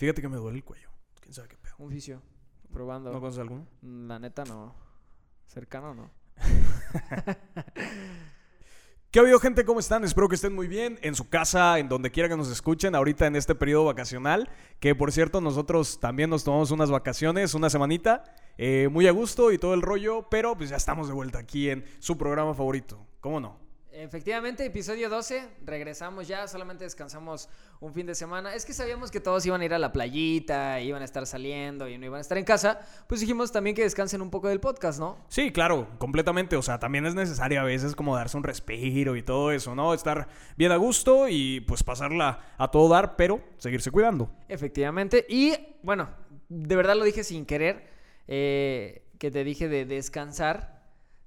Fíjate que me duele el cuello. ¿Quién sabe qué pedo? Un fisio. Probando. ¿No conoces alguno? La neta no. Cercano no. ¿Qué ha habido, gente? ¿Cómo están? Espero que estén muy bien en su casa, en donde quiera que nos escuchen, ahorita en este periodo vacacional. Que por cierto, nosotros también nos tomamos unas vacaciones, una semanita, eh, muy a gusto y todo el rollo, pero pues ya estamos de vuelta aquí en su programa favorito. ¿Cómo no? Efectivamente, episodio 12, regresamos ya, solamente descansamos un fin de semana. Es que sabíamos que todos iban a ir a la playita, iban a estar saliendo y no iban a estar en casa, pues dijimos también que descansen un poco del podcast, ¿no? Sí, claro, completamente. O sea, también es necesario a veces como darse un respiro y todo eso, ¿no? Estar bien a gusto y pues pasarla a todo dar, pero seguirse cuidando. Efectivamente. Y bueno, de verdad lo dije sin querer, eh, que te dije de descansar.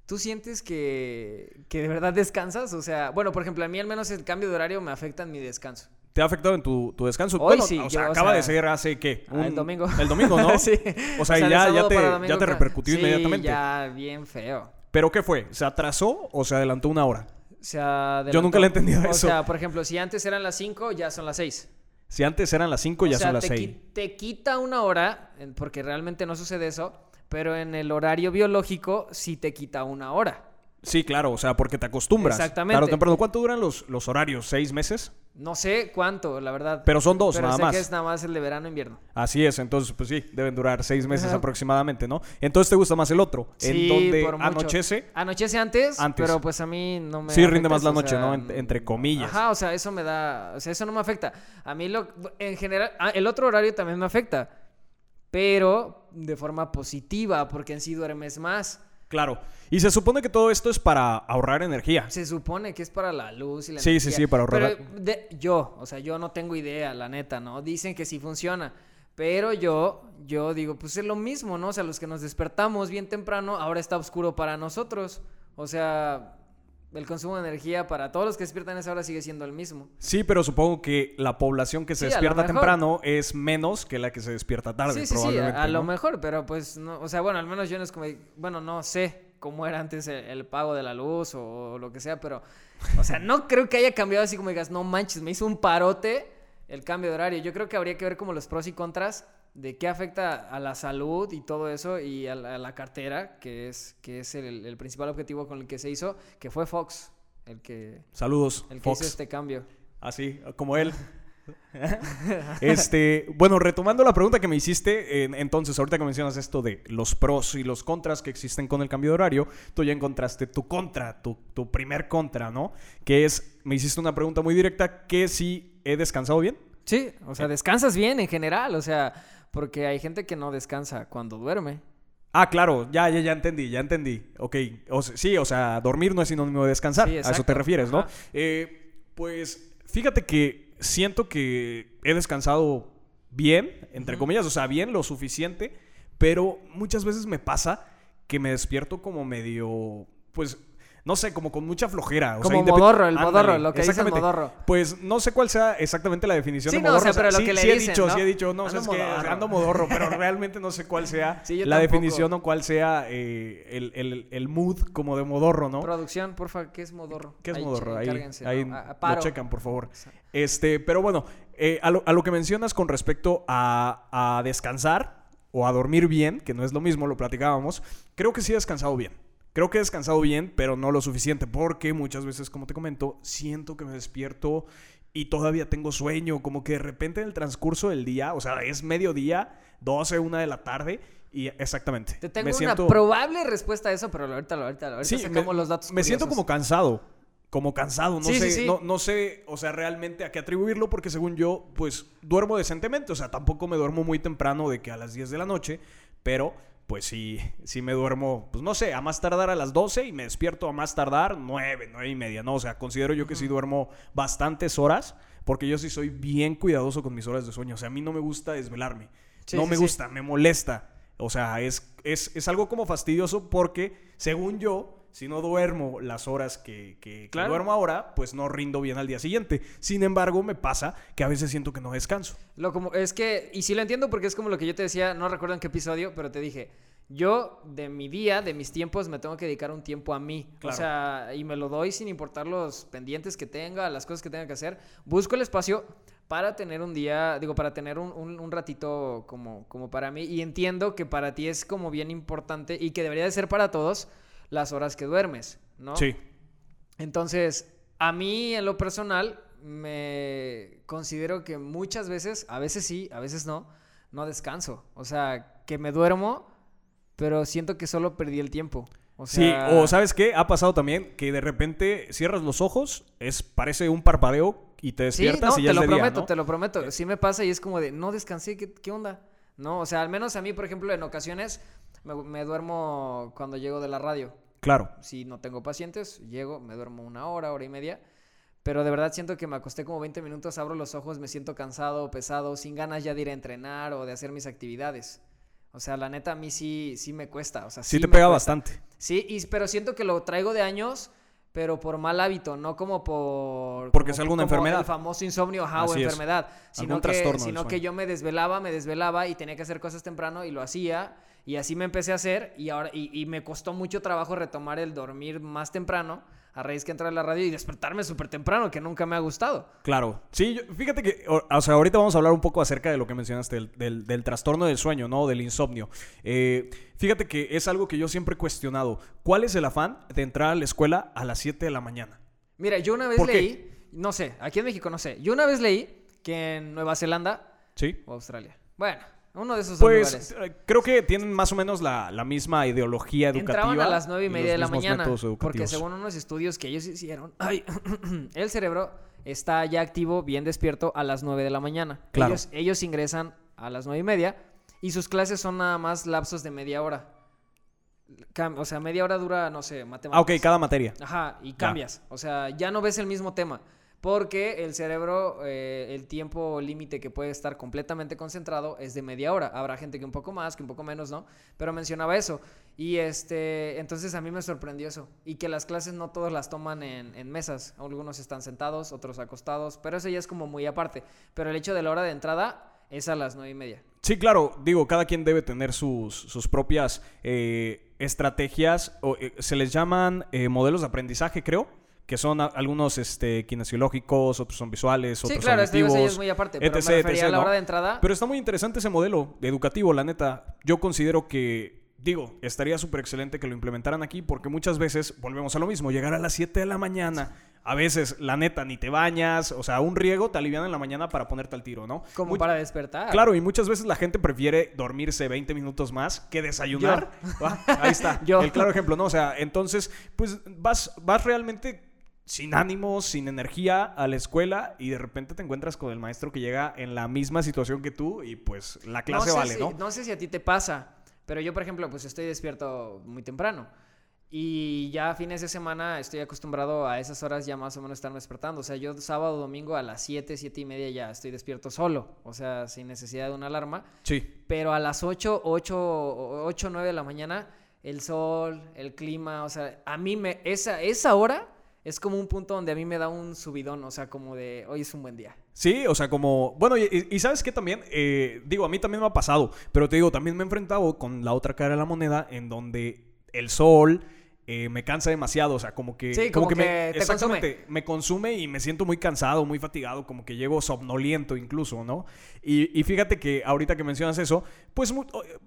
¿Tú sientes que, que de verdad descansas? O sea, bueno, por ejemplo, a mí al menos el cambio de horario me afecta en mi descanso. ¿Te ha afectado en tu, tu descanso? Hoy bueno, sí, o sea, yo, o acaba sea, de ser hace qué? Ah, el domingo. El domingo, ¿no? sí. O sea, de ya, ya sábado te, ya te repercutió sí, inmediatamente. ya bien feo. ¿Pero qué fue? ¿Se atrasó o se adelantó una hora? O sea, Yo nunca le he adelantó- entendido O eso. sea, por ejemplo, si antes eran las 5, ya son las 6. Si antes eran las 5, ya o sea, son las te, 6. qui- te quita una hora, en- porque realmente no sucede eso, pero en el horario biológico sí te quita una hora. Sí, claro, o sea, porque te acostumbras. Exactamente. Claro, temprano. ¿Cuánto duran los, los horarios? ¿Seis meses? No sé cuánto, la verdad. Pero son dos, Pero nada sé más. que es nada más el de verano e invierno. Así es, entonces, pues sí, deben durar seis meses Ajá. aproximadamente, ¿no? Entonces, ¿te gusta más el otro? Sí, en donde por mucho. anochece. Anochece antes, Antes. pero pues a mí no me Sí, rinde más la noche, sea, ¿no? En- entre comillas. Ajá, o sea, eso me da, o sea, eso no me afecta. A mí lo, en general, ah, el otro horario también me afecta, pero de forma positiva, porque en sí duermes más. Claro. Y se supone que todo esto es para ahorrar energía. Se supone que es para la luz y la Sí, sí, energía. sí, para ahorrar. Pero de- yo, o sea, yo no tengo idea, la neta, ¿no? Dicen que sí funciona. Pero yo, yo digo, pues es lo mismo, ¿no? O sea, los que nos despertamos bien temprano, ahora está oscuro para nosotros. O sea, el consumo de energía para todos los que despiertan a esa hora sigue siendo el mismo. Sí, pero supongo que la población que se Sí, despierta temprano es menos que la que se despierta tarde, sí, sí, sí, probablemente. a, lo mejor, pero pues, no, o sea, bueno, al menos yo no es como, bueno, no sé cómo era antes el, el pago de la luz o, lo que sea, pero, o sea, no creo que haya cambiado así como digas, no manches, me hizo un parote el cambio de horario. Yo creo que habría que ver como los pros y contras de qué afecta a la salud y todo eso y a la, a la cartera, que es, que es el, el principal objetivo con el que se hizo, que fue Fox, el que, Saludos, el que Fox. hizo este cambio. Así, como él. este, bueno, retomando la pregunta que me hiciste, en- entonces, ahorita que mencionas esto de los pros y los contras que existen con el cambio de horario, tú ya encontraste tu contra, tu, tu primer contra, ¿no? Que es, me hiciste una pregunta muy directa, que si he descansado bien. Sí, o sea, descansas bien en general, o sea, porque hay gente que no descansa cuando duerme. Ah, claro, ya, ya, ya entendí, ya entendí. Ok, o sí, o sea, dormir no es sinónimo de descansar, Sí, a eso te refieres, ¿no? Eh, pues fíjate que siento que he descansado bien, entre comillas, o sea, bien, lo suficiente, pero muchas veces me pasa que me despierto como medio, pues, no sé, como con mucha flojera. O sea, Como independ- modorro, el Ándale, modorro, lo que dice modorro. Pues no sé cuál sea exactamente la definición Sí, de no, o modorro. sea, pero lo sí, que le sí he dicho, ¿no? sí he dicho, no, Ando es que modorro. ando modorro, pero realmente no sé cuál sea Sí, la tampoco. definición o cuál sea eh, el, el- el mood como de modorro, ¿no? Producción, porfa, ¿qué es modorro? ¿Qué es Ahí, modorro? Ahí, ahí ¿no? A- a lo checan, por favor. Exacto. Este, pero bueno, eh, a, lo, a lo que mencionas con respecto a, a descansar o a dormir bien, que no es lo mismo, lo platicábamos, creo que sí he descansado bien. Creo que he descansado bien, pero no lo suficiente, porque muchas veces, como te comento, siento que me despierto y todavía tengo sueño, como que de repente en el transcurso del día, o sea, es mediodía, 12, 1 de la tarde, y exactamente. Te tengo me una siento- probable respuesta a eso, pero ahorita, ahorita, ahorita Sí, sacamos me, los datos me siento como cansado. Como cansado, no Sí, sé, sí, sí. No, no sé, o sea, realmente a qué atribuirlo, porque según yo, pues duermo decentemente, o sea, tampoco me duermo muy temprano de que a las 10 de la noche, pero pues sí, sí me duermo, pues no sé, a más tardar a las 12 y me despierto a más tardar 9, 9 y media, ¿no? O sea, considero yo que sí duermo bastantes horas, porque yo sí soy bien cuidadoso con mis horas de sueño, o sea, a mí no me gusta desvelarme, Sí, no sí, me sí. gusta, me molesta. O sea, es, es, es algo como fastidioso porque, según yo, si no duermo las horas que, que- que Claro. duermo ahora, pues no rindo bien al día siguiente. Sin embargo, me pasa que a veces siento que no descanso. Lo como, es que, y sí lo entiendo porque es como lo que yo te decía, no recuerdo en qué episodio, pero te dije, yo de mi día, de mis tiempos, me tengo que dedicar un tiempo a mí. Claro. O sea, y me lo doy sin importar los pendientes que tenga, las cosas que tenga que hacer. Busco el espacio para tener un día, digo, para tener un, un- un ratito como, como para mí. Y entiendo que para ti es como bien importante y que debería de ser para todos las horas que duermes, ¿no? Sí. Entonces, a mí en lo personal me considero que muchas veces, a veces sí, a veces no, no descanso. O sea, que me duermo, pero siento que solo perdí el tiempo. O Sí, sea, o ¿sabes qué? Ha pasado también que de repente cierras los ojos, es parece un parpadeo y te Sí, despiertas no, y ya te es lo de día, prometo, ¿no? te lo prometo. Sí me pasa y es como de, no descansé, ¿qué, qué onda? No, o sea, al menos a mí, por ejemplo, en ocasiones me, me duermo cuando llego de la radio. Claro. Si no tengo pacientes, llego, me duermo una hora, hora y media. Pero de verdad siento que me acosté como 20 minutos, abro los ojos, me siento cansado, pesado, sin ganas ya de ir a entrenar o de hacer mis actividades. O sea, la neta a mí sí, sí me cuesta. O sea, Sí, sí te pega cuesta. bastante. Sí, y, pero siento que lo traigo de años, pero por mal hábito, no como por... Porque como- es alguna como enfermedad. El famoso insomnio, ajá, o es. enfermedad. Sino, que, trastorno sino que yo me desvelaba, me desvelaba y tenía que hacer cosas temprano y lo hacía. Y así me empecé a hacer y ahora y, y me costó mucho trabajo retomar el dormir más temprano a raíz que entrar a la radio y despertarme súper temprano, que nunca me ha gustado. Claro. Sí, yo- fíjate que, o, o sea, ahorita vamos a hablar un poco acerca de lo que mencionaste, del, del- del trastorno del sueño, ¿no? Del insomnio. Eh, fíjate que es algo que yo siempre he cuestionado. ¿Cuál es el afán de entrar a la escuela a las 7 de la mañana? Mira, yo una vez leí, no sé, aquí en México no sé, yo una vez leí que en Nueva Zelanda ¿Sí? o Australia, bueno, uno de esos dos Pues lugares. eh, creo que tienen más o menos la, la misma ideología educativa. Entraban a las nueve y media de la mañana. Porque según unos estudios que ellos hicieron, ay, el cerebro está ya activo, bien despierto a las 9 de la mañana. Claro. Ellos, ellos ingresan a las nueve y media y sus clases son nada más lapsos de media hora. O sea, media hora dura, no sé, matemáticas. Ah, ok, cada materia. Ajá, y cambias. O sea, ya no ves el mismo tema. Porque el cerebro, eh, el tiempo límite que puede estar completamente concentrado es de media hora. Habrá gente que un poco más, que un poco menos, ¿no? Pero mencionaba eso. Y este, entonces a mí me sorprendió eso. Y que las clases no todos las toman en, en mesas. Algunos están sentados, otros acostados. Pero eso ya es como muy aparte. Pero el hecho de la hora de entrada es a las nueve y media. Sí, claro, digo, cada quien debe tener sus, sus propias eh, estrategias, o, eh, se les llaman eh, modelos de aprendizaje, creo, que son a- algunos este, kinesiológicos, otros son visuales, Sí, otros claro, son ya auditivos, es muy aparte. Pero etc, me refería etc, a la ¿no? hora de entrada. Pero está muy interesante ese modelo educativo, la neta. Yo considero que, digo, estaría súper excelente que lo implementaran aquí porque muchas veces volvemos a lo mismo, llegar a las 7 de la mañana. A veces, la neta, ni te bañas, o sea, un riego te alivian en la mañana para ponerte al tiro, ¿no? como Much- para despertar. Claro, y muchas veces la gente prefiere dormirse 20 minutos más que desayunar. Ah, Ahí está, Yo. el claro ejemplo, ¿no? O sea, entonces, pues vas, vas realmente sin ánimos, sin energía a la escuela y de repente te encuentras con el maestro que llega en la misma situación que tú y pues la clase sé vale, si- ¿no? No sé si a ti te pasa, pero yo, por ejemplo, pues estoy despierto muy temprano. Y ya a fines de semana estoy acostumbrado a esas horas ya más o menos estarme despertando. O sea, yo sábado, domingo a las 7, 7 y media ya estoy despierto solo. O sea, sin necesidad de una alarma. Sí. Pero a las 8, 8, 8, 9 de la mañana, el sol, el clima, o sea, a mí me... Esa, esa hora es como un punto donde a mí me da un subidón. O sea, como de, hoy es un buen día. Sí, o sea, como... Bueno, y, ¿sabes qué también? Eh, digo, a mí también me ha pasado, pero te digo, también me he enfrentado con la otra cara de la moneda en donde el sol... eh, me cansa demasiado, o sea, como que... Sí, como que me, te exactamente, me consume y me siento muy cansado, muy fatigado, como que llego somnoliento incluso, ¿no? Y, y fíjate que ahorita que mencionas eso, pues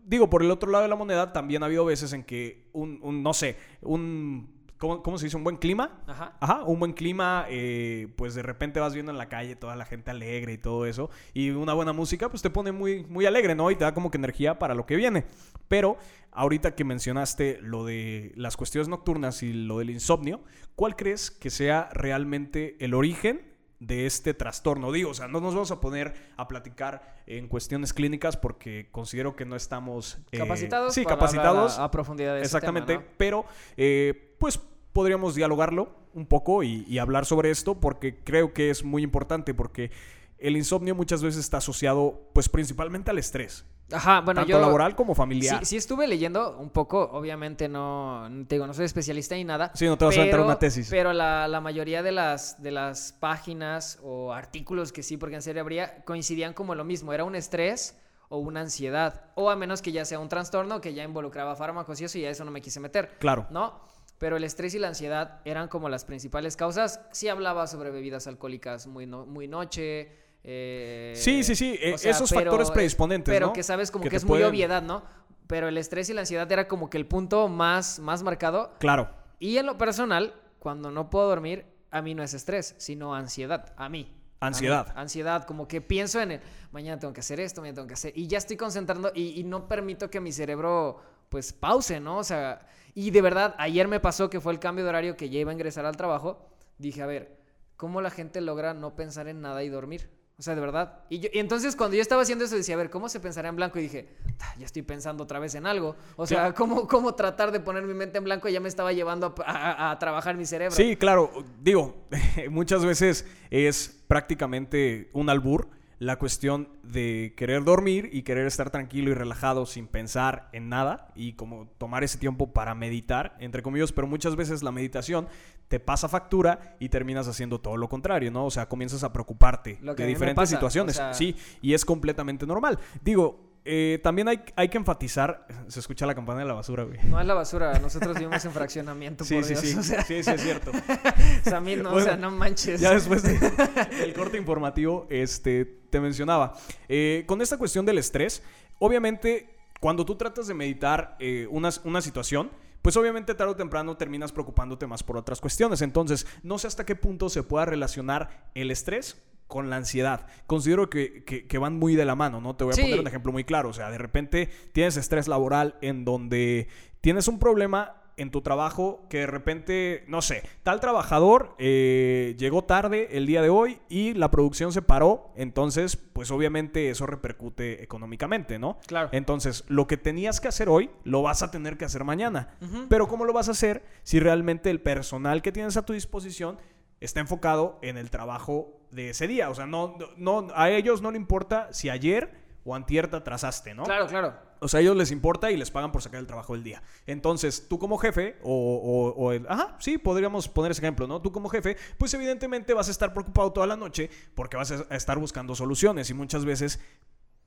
digo, por el otro lado de la moneda también ha habido veces en que un, un, no sé, un... ¿Cómo, cómo se dice? ¿Un buen clima? Ajá. Ajá, un buen clima, eh, pues de repente vas viendo en la calle toda la gente alegre y todo eso, y una buena música, pues te pone muy, muy alegre, ¿no? Y te da como que energía para lo que viene. Pero ahorita que mencionaste lo de las cuestiones nocturnas y lo del insomnio, ¿cuál crees que sea realmente el origen de este trastorno? Digo, o sea, no nos vamos a poner a platicar en cuestiones clínicas porque considero que no estamos... eh, Capacitados. sí, para capacitados. A, a profundidad de ese Exactamente, tema, ¿no? pero eh, pues podríamos dialogarlo un poco y, y hablar sobre esto porque creo que es muy importante porque el insomnio muchas veces está asociado pues principalmente al estrés, Ajá, bueno, tanto yo... laboral como familiar. Sí, sí estuve leyendo un poco, obviamente no, te digo, no soy especialista ni nada. Sí, no te vas a aventar una tesis. Pero la, la mayoría de las, de las páginas o artículos que sí, porque en serio habría, coincidían como lo mismo, era un estrés o una ansiedad, o a menos que ya sea un trastorno que ya involucraba fármacos y eso, y a eso no me quise meter. Claro. ¿No? Pero el estrés y la ansiedad eran como las principales causas. Sí hablaba sobre bebidas alcohólicas muy, no- muy noche, eh, Sí, sí, sí, eh, sea, esos pero- factores predisponentes, Pero ¿no? que sabes como Que es muy obviedad, ¿no? Pero el estrés y la ansiedad era como que el punto más, más marcado. Claro. Y en lo personal, cuando no puedo dormir, a mí no es estrés, sino ansiedad. A mí. A mí. Ansiedad. Ansiedad, como que pienso en el, mañana tengo que hacer esto, mañana tengo que hacer. Y ya estoy concentrando y, y no permito que mi cerebro, pues, pause, ¿no? O sea, y de verdad, ayer me pasó que fue el cambio de horario que ya iba a ingresar al trabajo. Dije, a ver, ¿cómo la gente logra no pensar en nada y dormir? O sea, de verdad. Y, yo- y entonces cuando yo estaba haciendo eso decía, a ver, ¿cómo se pensará en blanco? Y dije, "Ta, ya estoy pensando otra vez en algo. O sea. ¿cómo, ¿cómo tratar de poner mi mente en blanco? Ya me estaba llevando a, a- a trabajar mi cerebro. Sí, claro. Digo, muchas veces es prácticamente un albur la cuestión de querer dormir y querer estar tranquilo y relajado sin pensar en nada y como tomar ese tiempo para meditar, entre comillas, pero muchas veces la meditación te pasa factura y terminas haciendo todo lo contrario, ¿no? O sea, comienzas a preocuparte de diferentes pasa, situaciones. o sea- Sí, y es completamente normal. Digo, eh, también hay, hay que enfatizar, se escucha la campana de la basura, güey. No es la basura, nosotros vivimos en fraccionamiento, Sí, por sí, Dios. sí, O sea, sí, sí, es cierto. mí no, o sea, no manches. Ya después de- del corte informativo, este, te mencionaba. eh, con esta cuestión del estrés, obviamente, cuando tú tratas de meditar eh, una, una situación, pues obviamente tarde o temprano terminas preocupándote más por otras cuestiones. Entonces, no sé hasta qué punto se pueda relacionar el estrés con la ansiedad. Considero que, que- que van muy de la mano, ¿no? Te voy a Sí. poner un ejemplo muy claro. O sea, de repente tienes estrés laboral en donde tienes un problema en tu trabajo que de repente, no sé, tal trabajador eh, llegó tarde el día de hoy y la producción se paró, entonces pues obviamente eso repercute económicamente, ¿no? Claro. Entonces lo que tenías que hacer hoy lo vas a tener que hacer mañana. Pero ¿cómo lo vas a hacer si realmente el personal que tienes a tu disposición está enfocado en el trabajo de ese día? O sea, no, no, a ellos no le importa si ayer o antier te atrasaste, ¿no? Claro, claro. O sea, a ellos les importa y les pagan por sacar el trabajo del día. Entonces, tú como jefe, o, o- o el... Ajá, sí, podríamos poner ese ejemplo, ¿no? Tú como jefe, pues evidentemente vas a estar preocupado toda la noche porque vas a estar buscando soluciones y muchas veces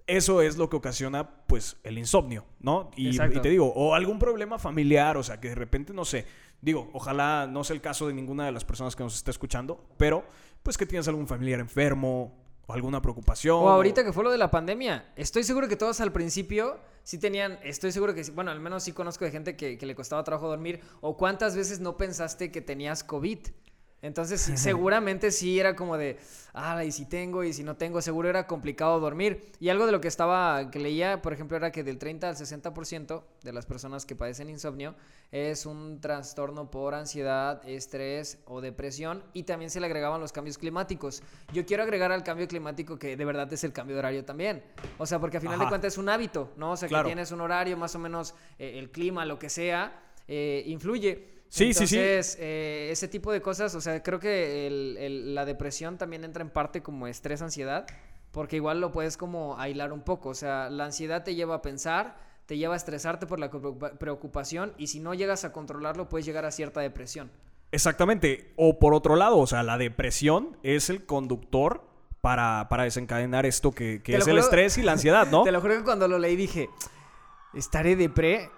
eso es lo que ocasiona, pues, el insomnio, ¿no? Y, y te digo, o algún problema familiar, o sea, que de repente, no sé, digo, ojalá no sea el caso de ninguna de las personas que nos esté escuchando, pero, pues, que tienes algún familiar enfermo o alguna preocupación. O ahorita que fue lo de la pandemia. Estoy seguro que todos al principio sí tenían, estoy seguro que sí, bueno, al menos sí conozco de gente que, que le costaba trabajo dormir. O cuántas veces no pensaste que tenías COVID. Entonces, sí, seguramente sí era como de, ah, y si tengo, y si no tengo, seguro era complicado dormir. Y algo de lo que estaba, que leía, por ejemplo, era que del 30 al 60% de las personas que padecen insomnio es un trastorno por ansiedad, estrés o depresión. Y también se le agregaban los cambios climáticos. Yo quiero agregar al cambio climático que de verdad es el cambio de horario también. O sea, porque al final de cuentas es un hábito, ¿no? O sea, Claro. que tienes un horario, más o menos eh, el clima, lo que sea, eh, influye. Sí, sí, sí. Entonces, eh, ese tipo de cosas, o sea, creo que el- el- la depresión también entra en parte como estrés, ansiedad, porque igual lo puedes como aislar un poco. O sea, la ansiedad te lleva a pensar, te lleva a estresarte por la preocupa- preocupación y si no llegas a controlarlo puedes llegar a cierta depresión. Exactamente. O por otro lado, o sea, la depresión es el conductor para, para desencadenar esto que, que es el estrés y la ansiedad, ¿no? Te lo juro que cuando lo leí dije, estaré depre.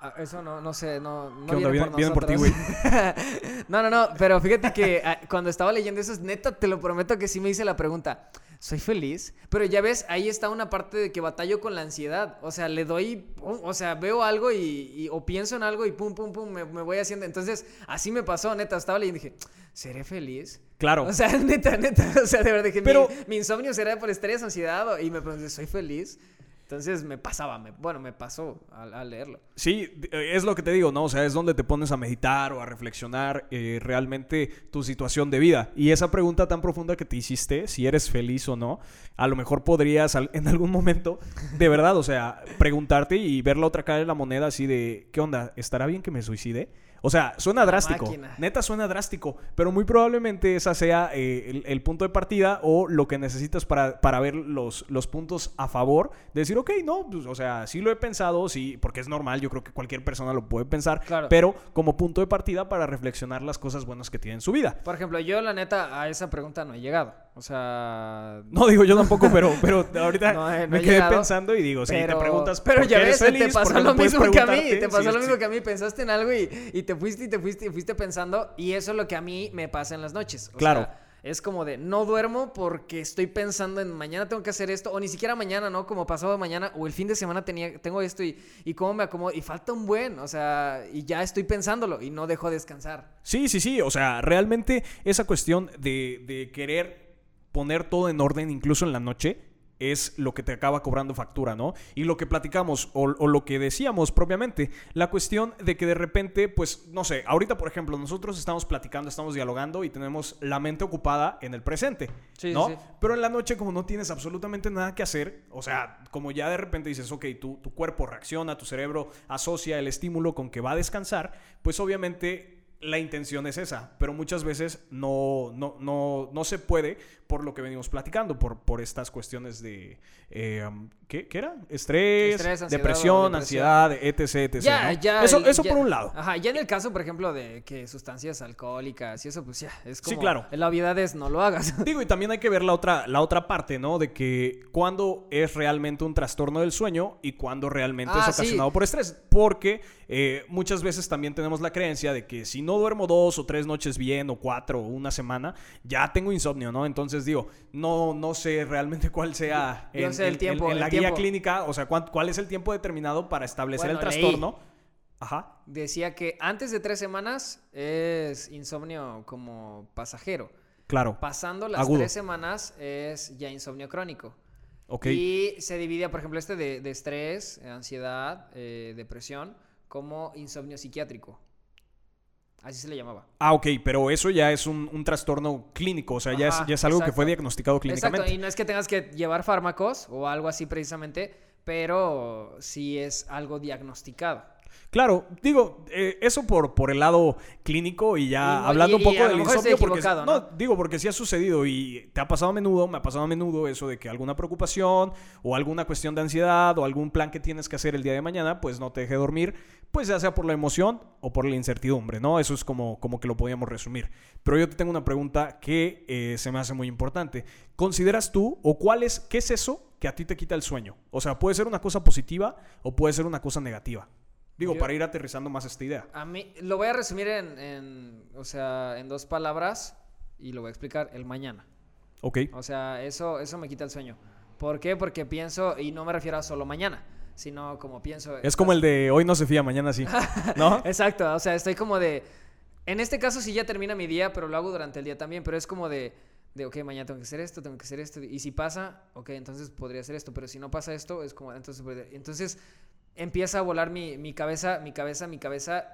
Ah, Eso no, no sé, no, no ¿Qué onda? viene por ti, nosotros. no, no, no, pero fíjate que ah, cuando estaba leyendo eso, neta, te lo prometo que sí me hice la pregunta, ¿soy feliz? Pero ya ves, ahí está una parte de que batallo con la ansiedad. O sea, le doy, o sea, veo algo y, y- o pienso en algo y pum, pum, pum, me, me voy haciendo. Entonces, así me pasó, neta, estaba leyendo y dije, ¿seré feliz? Claro. O sea, neta, neta, o sea, de verdad dije, Pero- mi, mi insomnio será por estrés, ansiedad, y me pregunté, ¿soy feliz? Entonces me pasaba, me- bueno, me pasó al, al leerlo. Sí, d- es lo que te digo, ¿no? O sea, es donde te pones a meditar o a reflexionar eh, realmente tu situación de vida. Y esa pregunta tan profunda que te hiciste, si eres feliz o no, a lo mejor podrías en algún momento, de verdad, o sea, preguntarte y ver la otra cara de la moneda así de, ¿qué onda? ¿Estará bien que me suicide? O sea, suena drástico. máquina. Neta suena drástico, pero muy probablemente esa sea eh, el, el punto de partida o lo que necesitas para, para ver los, los puntos a favor. De decir, ok, no, pues, o sea, sí lo he pensado, sí, porque es normal, yo creo que cualquier persona lo puede pensar, Claro. pero como punto de partida para reflexionar las cosas buenas que tiene en su vida. Por ejemplo, yo la neta a esa pregunta no he llegado. O sea... No digo yo tampoco, pero, pero ahorita No no me quedé llegado, pensando y digo, si te preguntas, pero ¿por ya qué ves, eres te feliz? ¿Por pasó lo mismo que a mí, te pasó Sí, lo mismo sí. que a mí, pensaste en algo y, y te fuiste y te fuiste y fuiste pensando y eso es lo que a mí me pasa en las noches. O Claro. sea, es como de no duermo porque estoy pensando en mañana tengo que hacer esto, o ni siquiera mañana, ¿no? Como pasado mañana, o el fin de semana tenía, tengo esto y, y cómo me acomodo, y falta un buen, o sea, y ya estoy pensándolo y no dejo descansar. Sí, sí, sí, o sea, realmente esa cuestión de, de querer poner todo en orden incluso en la noche es lo que te acaba cobrando factura, ¿no? Y lo que platicamos o, o, lo que decíamos propiamente, la cuestión de que de repente, pues, no sé, ahorita por ejemplo, nosotros estamos platicando, estamos dialogando y tenemos la mente ocupada en el presente, Sí, ¿no? sí. Pero en la noche como no tienes absolutamente nada que hacer, o sea, como ya de repente dices, ok, tu, tu cuerpo reacciona, tu cerebro asocia el estímulo con que va a descansar, pues obviamente la intención es esa, pero muchas veces no, no, no, no se puede por lo que venimos platicando, por, por estas cuestiones de... eh, ¿qué, qué era? Estrés, Estrés, ansiedad depresión, ansiedad, etc. etc Ya, ¿no? ya. Eso, el- eso ya- por un lado. Ajá, ya en el caso, por ejemplo, de que sustancias alcohólicas y eso, pues ya, es como. Sí, claro. La obviedad es no lo hagas. Digo, y también hay que ver la otra, la otra parte, ¿no? De que cuando es realmente un trastorno del sueño y cuando realmente Ah, es sí. ocasionado por estrés. Porque eh, muchas veces también tenemos la creencia de que si no duermo dos o tres noches bien, o cuatro, o una semana, ya tengo insomnio, ¿no? Entonces digo, no, no sé realmente cuál sea Yo sé el tiempo, en el la guía clínica, o sea, cuál es el tiempo determinado para establecer Bueno, el leí. trastorno. Ajá. Decía que antes de tres semanas es insomnio como pasajero. Claro. Pasando las Agudo. tres semanas es ya insomnio crónico. Ok. Y se divide, por ejemplo, este de, de estrés, ansiedad, eh, depresión, como insomnio psiquiátrico. Así se le llamaba. Ah, ok, pero eso ya es un, un trastorno clínico, o sea, ya, es, ya es algo que fue diagnosticado clínicamente. Exacto, y no es que tengas que llevar fármacos o algo así precisamente, pero sí es algo diagnosticado. Claro, digo, eh, eso por, por el lado clínico y ya Y hablando y- un poco del insomnio, porque ¿no? digo porque sí ha sucedido y te ha pasado a menudo, me ha pasado a menudo eso de que alguna preocupación o alguna cuestión de ansiedad o algún plan que tienes que hacer el día de mañana, pues no te deje dormir, pues ya sea por la emoción o por la incertidumbre, ¿no? Eso es como, como que lo podíamos resumir. Pero yo te tengo una pregunta que eh, se me hace muy importante. ¿Consideras tú o cuál es, qué es eso que a ti te quita el sueño? O sea, puede ser una cosa positiva o puede ser una cosa negativa. Digo, Yo- para ir aterrizando más esta idea. A mí, lo voy a resumir en, en, o sea, en dos palabras y lo voy a explicar, el mañana. Ok. O sea, eso, eso me quita el sueño. ¿Por qué? Porque pienso, y no me refiero a solo mañana, sino como pienso... Es como el de hoy no se fía, mañana sí. ¿No? Exacto, o sea, estoy como de... En este caso sí ya termina mi día, pero lo hago durante el día también, pero es como de, de, ok, mañana tengo que hacer esto, tengo que hacer esto, y si pasa, ok, entonces podría hacer esto, pero si no pasa esto, es como, entonces, podría- entonces empieza a volar mi, mi cabeza, mi cabeza, mi cabeza,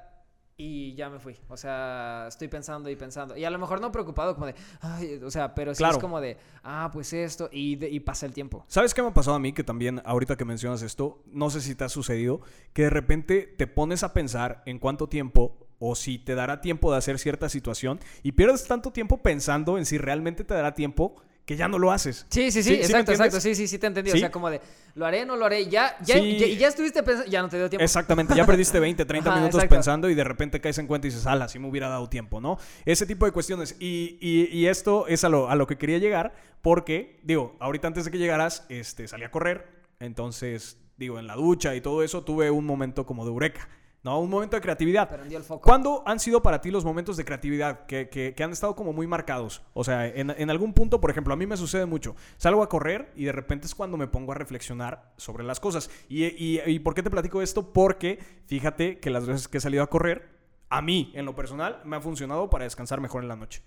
y ya me fui. O sea, estoy pensando y pensando. Y a lo mejor no preocupado como de, ay, o sea, pero sí Claro. es como de, ah, pues esto, y, de- y pasa el tiempo. ¿Sabes qué me ha pasado a mí? Que también, ahorita que mencionas esto, no sé si te ha sucedido, que de repente te pones a pensar en cuánto tiempo o si te dará tiempo de hacer cierta situación y pierdes tanto tiempo pensando en si realmente te dará tiempo que ya no lo haces. Sí, sí, sí, ¿Sí- sí exacto, exacto, sí, sí, sí te entendí. ¿Sí? O sea, como de, lo haré, no lo haré, ya, ya, ya, estuviste pensando, ya no te dio tiempo. Exactamente, ya perdiste 20, 30 Ajá, minutos exacto. pensando y de repente caes en cuenta y dices, ala, si me hubiera dado tiempo, ¿no? Ese tipo de cuestiones. Y, y- y esto es a lo, a lo que quería llegar porque, digo, ahorita antes de que llegaras, este, salí a correr, entonces, digo, en la ducha y todo eso, tuve un momento como de eureka, ¿no? Un momento de creatividad. Prendió el foco. ¿Cuándo han sido para ti los momentos de creatividad que, que- que han estado como muy marcados? O sea, en, en algún punto, por ejemplo, a mí me sucede mucho. Salgo a correr y de repente es cuando me pongo a reflexionar sobre las cosas. ¿Y, y- y por qué te platico esto? Porque fíjate que las veces que he salido a correr, a mí, en lo personal, me ha funcionado para descansar mejor en la noche.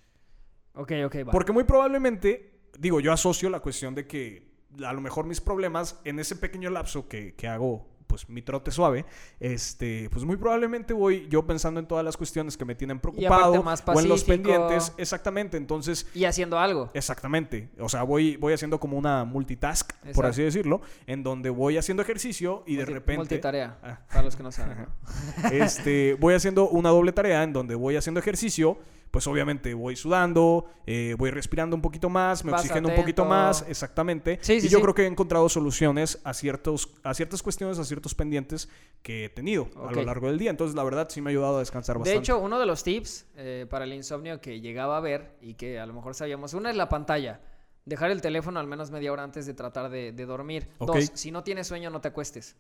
Ok, ok, va. Porque muy probablemente, digo, yo asocio la cuestión de que a lo mejor mis problemas en ese pequeño lapso que, que hago, pues mi trote suave, este, pues muy probablemente voy yo pensando en todas las cuestiones que me tienen preocupado más o en los pendientes, exactamente, entonces Y haciendo algo. Exactamente. O sea, voy, voy haciendo como una multitask, por así decirlo, en donde voy haciendo ejercicio y de repente. Multitarea, Ah. para los que no saben. ¿no? este, voy haciendo una doble tarea en donde voy haciendo ejercicio, pues obviamente voy sudando, eh, voy respirando un poquito más, me Vas oxigeno un poquito más, exactamente. Sí, sí, y yo sí. creo que he encontrado soluciones a, ciertos, a ciertas cuestiones, a ciertos pendientes que he tenido a lo largo del día. Entonces, la verdad, sí me ha ayudado a descansar De bastante. hecho, uno de los tips eh, para el insomnio que llegaba a ver y que a lo mejor sabíamos, una es la pantalla. Dejar el teléfono al menos media hora antes de tratar de, de dormir. Dos, si no tienes sueño, no te acuestes.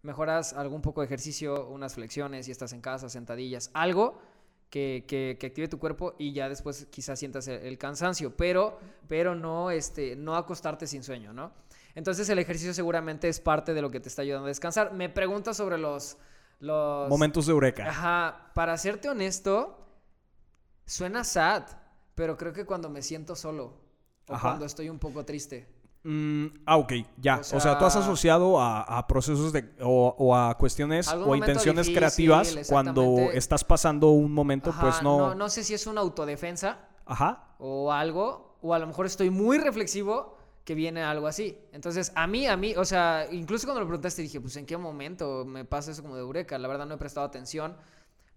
Mejoras algún poco de ejercicio, unas flexiones, si estás en casa, sentadillas, algo que, que, que active tu cuerpo y ya después quizás sientas el, el cansancio, pero, pero no, este, no acostarte sin sueño, ¿no? Entonces el ejercicio seguramente es parte de lo que te está ayudando a descansar. Me preguntas sobre los... los Momentos de eureka. Ajá, para serte honesto, suena sad, pero creo que cuando me siento solo o Ajá. cuando estoy un poco triste. Mm, ah, ok, ya. O O sea, tú has asociado a, a procesos de, o, o a cuestiones o intenciones difícil, creativas cuando estás pasando un momento, Ajá, pues no. no. No sé si es una autodefensa Ajá. o algo, o a lo mejor estoy muy reflexivo que viene algo así. Entonces, a mí, a mí, o sea, incluso cuando lo preguntaste dije, pues en qué momento me pasa eso como de eureka. La verdad no he prestado atención,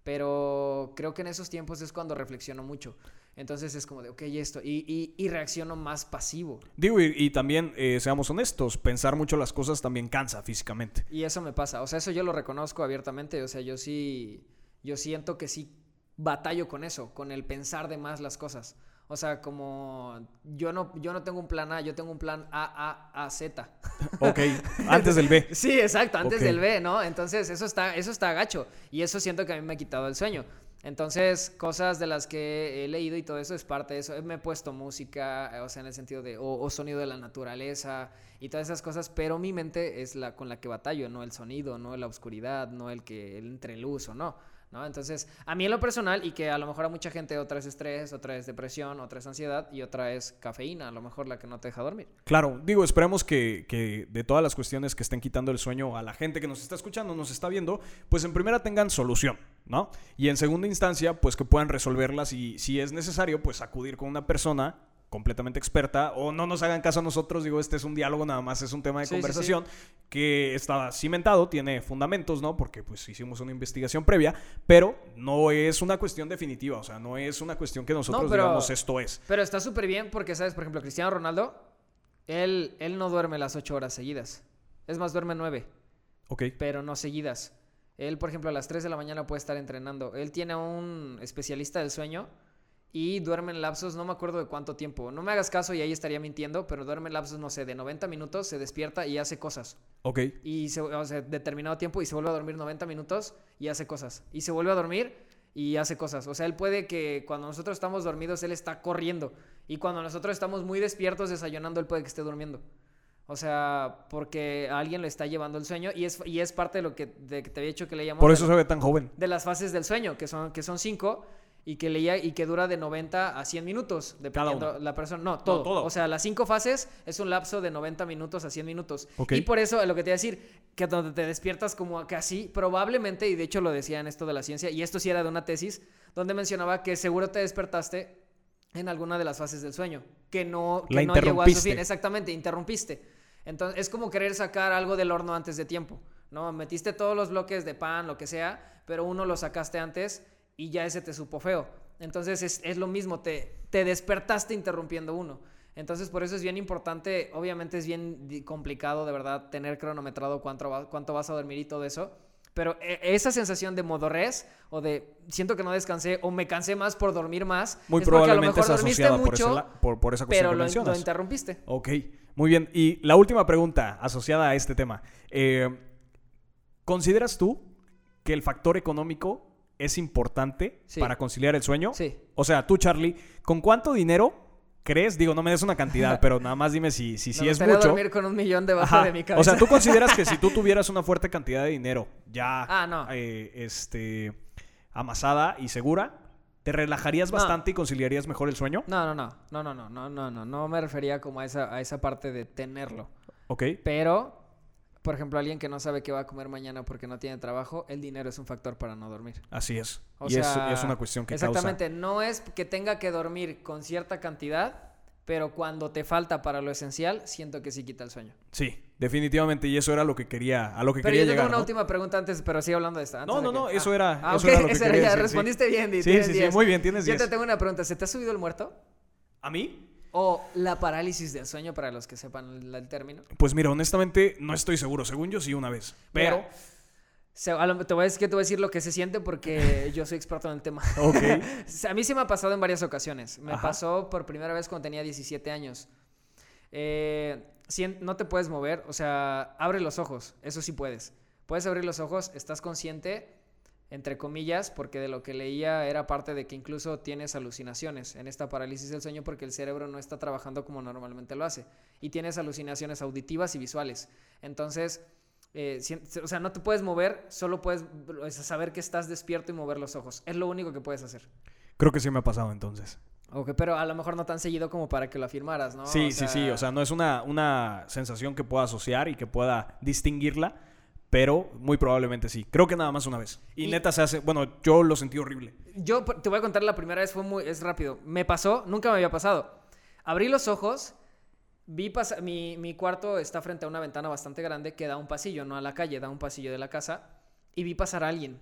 pero creo que en esos tiempos es cuando reflexiono mucho. Entonces es como de, ok, esto, y, y, y reacciono más pasivo. Digo, y, y también, eh, seamos honestos, pensar mucho las cosas también cansa físicamente. Y eso me pasa, o sea, eso yo lo reconozco abiertamente, o sea, yo sí, yo siento que sí batallo con eso, con el pensar de más las cosas. O sea, como yo no, yo no tengo un plan A, yo tengo un plan A, A, A, Z. Ok, antes del B. Sí, exacto, antes del B, ¿no? Entonces, eso está, eso está gacho. Y eso siento que a mí me ha quitado el sueño. Entonces, cosas de las que he leído y todo eso es parte de eso. Me he puesto música, o sea, en el sentido de, o, o sonido de la naturaleza y todas esas cosas, pero mi mente es la con la que batallo, no el sonido, no la oscuridad, no el que el entre luz o no. ¿No? Entonces, a mí en lo personal, y que a lo mejor a mucha gente otra es estrés, otra es depresión, otra es ansiedad y otra es cafeína, a lo mejor la que no te deja dormir. Claro, digo, esperemos que, que de todas las cuestiones que estén quitando el sueño a la gente que nos está escuchando, nos está viendo, pues en primera tengan solución, ¿no? Y en segunda instancia, pues que puedan resolverlas y si es necesario, pues acudir con una persona completamente experta o no nos hagan caso a nosotros, digo, este es un diálogo nada más, es un tema de Sí, sí, sí. conversación que está cimentado, tiene fundamentos, ¿no? Porque pues hicimos una investigación previa, pero no es una cuestión definitiva, o sea, no es una cuestión que nosotros pero- digamos esto es. Pero está súper bien porque, ¿sabes? Por ejemplo, Cristiano Ronaldo, él, él no duerme las ocho horas seguidas. Es más, duerme nueve, Ok, pero no seguidas. Él, por ejemplo, a las 3 de la mañana puede estar entrenando. Él tiene un especialista del sueño y duerme en lapsos, no me acuerdo de cuánto tiempo. No me hagas caso y ahí estaría mintiendo, pero duerme en lapsos, no sé, de 90 minutos, se despierta y hace cosas. ok, Y se, o sea, determinado tiempo y se vuelve a dormir 90 minutos y hace cosas. Y se vuelve a dormir y hace cosas. O sea, él puede que cuando nosotros estamos dormidos, él está corriendo. Y cuando nosotros estamos muy despiertos desayunando, él puede que esté durmiendo. O sea, porque a alguien le está llevando el sueño y es, y es parte de lo que, de que te había dicho que leíamos. por de- eso se ve tan joven. de las fases del sueño, que son, que son cinco, y que leía y que dura de 90 a 100 minutos, dependiendo la persona. No, todo. todo. O sea, las cinco fases es un lapso de 90 minutos a 100 minutos. Ok. Y por eso lo que te iba a decir, que donde te despiertas como que así, probablemente, y de hecho lo decía en esto de la ciencia, y esto sí era de una tesis, donde mencionaba que seguro te despertaste en alguna de las fases del sueño, que no, que La no llegó a su fin. Exactamente, interrumpiste. Entonces, es como querer sacar algo del horno antes de tiempo, ¿no? Metiste todos los bloques de pan, lo que sea, pero uno lo sacaste antes y ya ese te supo feo. Entonces, es, es lo mismo, te, te despertaste interrumpiendo uno. Entonces, por eso es bien importante, obviamente es bien complicado, de verdad, tener cronometrado cuánto, va- cuánto vas a dormir y todo eso. Pero e- esa sensación de modorrez o de siento que no descansé o me cansé más por dormir más, Muy es porque a lo probablemente mejor es dormiste por, mucho, la- por, por esa cuestión pero que lo, mencionas. lo interrumpiste. Ok, muy bien. Y la última pregunta asociada a este tema. Eh, ¿Consideras tú que el factor económico es importante Sí. para conciliar el sueño? Sí. O sea, tú, Charlie, ¿con cuánto dinero crees? Digo, no me des una cantidad, pero nada más dime si, si, si Me es mucho. dormir con un millón debajo Ajá. de mi cabeza. O sea, ¿tú consideras que si tú tuvieras una fuerte cantidad de dinero ya Ah, no. eh, este, amasada y segura, te relajarías No. bastante y conciliarías mejor el sueño? No, no, no, no, no, no, no, no, no, no me refería como a esa, a esa parte de tenerlo. Ok. Pero, por ejemplo, alguien que no sabe qué va a comer mañana porque no tiene trabajo, el dinero es un factor para no dormir. Así es. O y es- sea, es, una cuestión que Exactamente, no es que tenga que dormir con cierta cantidad, pero cuando te falta para lo esencial, siento que sí quita el sueño. Sí, definitivamente. Y eso era lo que quería, a lo que Pero quería yo tengo llegar. una ¿no? última pregunta antes, pero sigue hablando de esta. antes No, de no, que- no, eso ah. era- Ah, eso ok, era lo que esa era quería ya, decir, sí. respondiste bien, Di, Sí, sí, sí, 10. muy bien, tienes Yo 10. te tengo una pregunta, ¿se te ha subido el muerto? ¿A mí? ¿O la parálisis del sueño, para los que sepan el, el término? Pues mira, honestamente no estoy seguro. Según yo sí una vez. Pero... Mira, se- a lo- te voy a decir que te voy a decir lo que se siente porque yo soy experto en el tema. Ok. A mí sí me ha pasado en varias ocasiones. Me Ajá. pasó por primera vez cuando tenía 17 años. Eh, no te puedes mover, o sea, abre los ojos, eso sí puedes. Puedes abrir los ojos, estás consciente, entre comillas, porque de lo que leía era parte de que incluso tienes alucinaciones en esta parálisis del sueño porque el cerebro no está trabajando como normalmente lo hace. Y tienes alucinaciones auditivas y visuales. Entonces, eh, o sea, no te puedes mover, solo puedes saber que estás despierto y mover los ojos. Es lo único que puedes hacer. Creo que sí me ha pasado entonces. Ok, pero a lo mejor no tan seguido como para que lo afirmaras, ¿no? Sí, sí, sí. O sea, no es una, una sensación que pueda asociar y que pueda distinguirla, pero muy probablemente sí. Creo que nada más una vez. Y, neta se hace. Bueno, yo lo sentí horrible. Yo te voy a contar la primera vez, fue muy. Es rápido. Me pasó, nunca me había pasado. Abrí los ojos, vi pasar. Mi, mi cuarto está frente a una ventana bastante grande que da un pasillo, no a la calle, da un pasillo de la casa. Y vi pasar a alguien.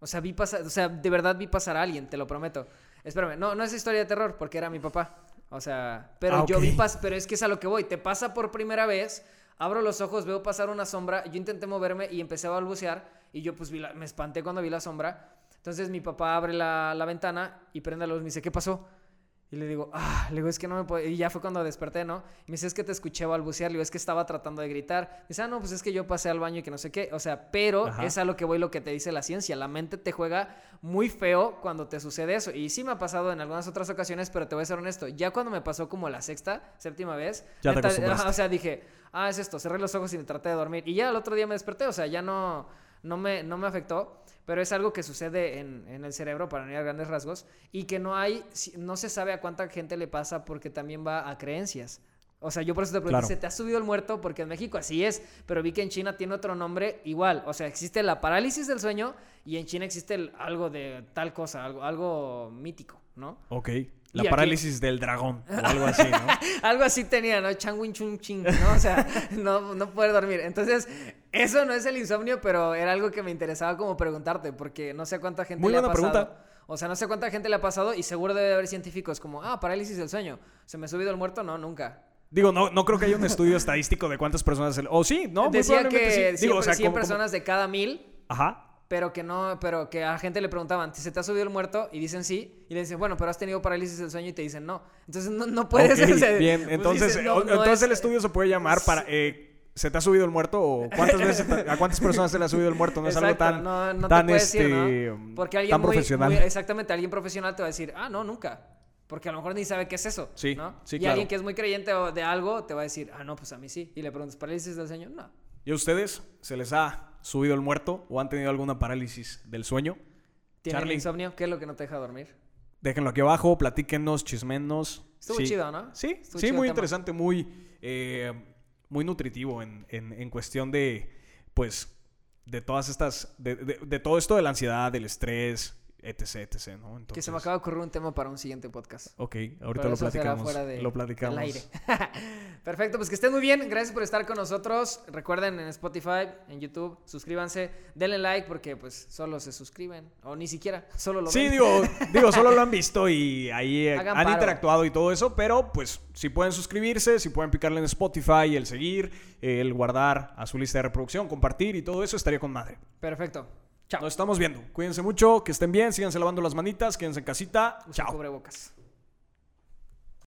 O sea, vi pasar. O sea, de verdad vi pasar a alguien, te lo prometo. Espérame, no, no es historia de terror porque era mi papá. O sea, pero ah, yo vi pas pero es que es a lo que voy. Te pasa por primera vez, abro los ojos, veo pasar una sombra, yo intenté moverme y empecé a balbucear y yo pues me espanté cuando vi la sombra. Entonces mi papá abre la, la ventana y prende la luz me dice, ¿qué pasó? Y le digo, ah, le digo, es que no me puedo. Y ya fue cuando desperté, ¿no? Y me dice, es que te escuché balbucear. Le digo, es que estaba tratando de gritar. dice, ah, no, pues es que yo pasé al baño y que no sé qué. O sea, pero es a lo que voy lo que te dice la ciencia. La mente te juega muy feo cuando te sucede eso. Y sí me ha pasado en algunas otras ocasiones, pero te voy a ser honesto. Ya cuando me pasó como la sexta, séptima vez, ya te o sea, dije, ah, es esto. Cerré los ojos y me traté de dormir. Y ya el otro día me desperté. O sea, ya no, no, me, no me afectó pero es algo que sucede en, el cerebro para no ir a grandes rasgos y que no hay, no se sabe a cuánta gente le pasa porque también va a creencias. O sea, yo por eso te pregunto, ¿se te ha subido el muerto? Porque en México así es, pero vi que en China tiene otro nombre igual. O sea, existe la parálisis del sueño y en China existe algo de tal cosa, algo, algo mítico, ¿no? Ok. La parálisis del dragón o algo así, ¿no? algo así tenía, ¿no? Changwin chung ching, ¿no? O sea, no, no poder dormir. Entonces, eso no es el insomnio, pero era algo que me interesaba como preguntarte, porque no sé cuánta gente le ha pasado. Pregunta. O sea, no sé cuánta gente le ha pasado y seguro debe haber científicos como, ah, parálisis del sueño. ¿Se me ha subido el muerto? No, nunca. Digo, no, no creo que haya un estudio estadístico de cuántas personas... O sí, ¿no? Decía que sí. Digo, 100, personas de cada mil. Ajá pero que no, pero que a gente le preguntaban, ¿se te ha subido el muerto? Y dicen sí, y le dicen, bueno, pero has tenido parálisis del sueño y te dicen no. Entonces no, no puedes Bien, pues entonces, entonces el estudio se puede llamar para eh, ¿se te ha subido el muerto? ¿O cuántas veces a cuántas personas se le ha subido el muerto? No es algo tan, no, tan, este, Porque alguien profesional. exactamente, alguien profesional te va a decir, ah, no, nunca. Porque a lo mejor ni sabe qué es eso. Sí, ¿no? sí, y alguien que es muy creyente de algo te va a decir, ah, no, pues a mí sí. Y le preguntas, ¿parálisis del sueño? No. ¿Y a ustedes se les ha subido el muerto o han tenido alguna parálisis del sueño? ¿Tienen insomnio? ¿Qué es lo que no te deja dormir? Déjenlo aquí abajo, platíquenos, chismenos. Estuvo chido, ¿no? Sí, sí, muy interesante, muy, eh, muy nutritivo en, en, cuestión de, pues, de todas estas, de, de todo esto de la ansiedad, del estrés, etc, etc, ¿no? Que se me acaba de ocurrir un tema para un siguiente podcast. Ok, ahorita lo platicamos. lo platicamos. aire. Perfecto, pues que estén muy bien. Gracias por estar con nosotros. Recuerden en Spotify, en YouTube, suscríbanse, denle like porque pues solo se suscriben o ni siquiera, solo lo sí, ven. Sí, digo, digo, solo lo han visto y ahí eh, han interactuado y todo eso, pero pues si pueden suscribirse, si pueden picarle en Spotify, el seguir, el guardar a su lista de reproducción, compartir y todo eso estaría con madre. Perfecto. Chao. Nos estamos viendo. Cuídense mucho, que estén bien, síganse lavando las manitas, quédense en casita. Chao. Cubrebocas.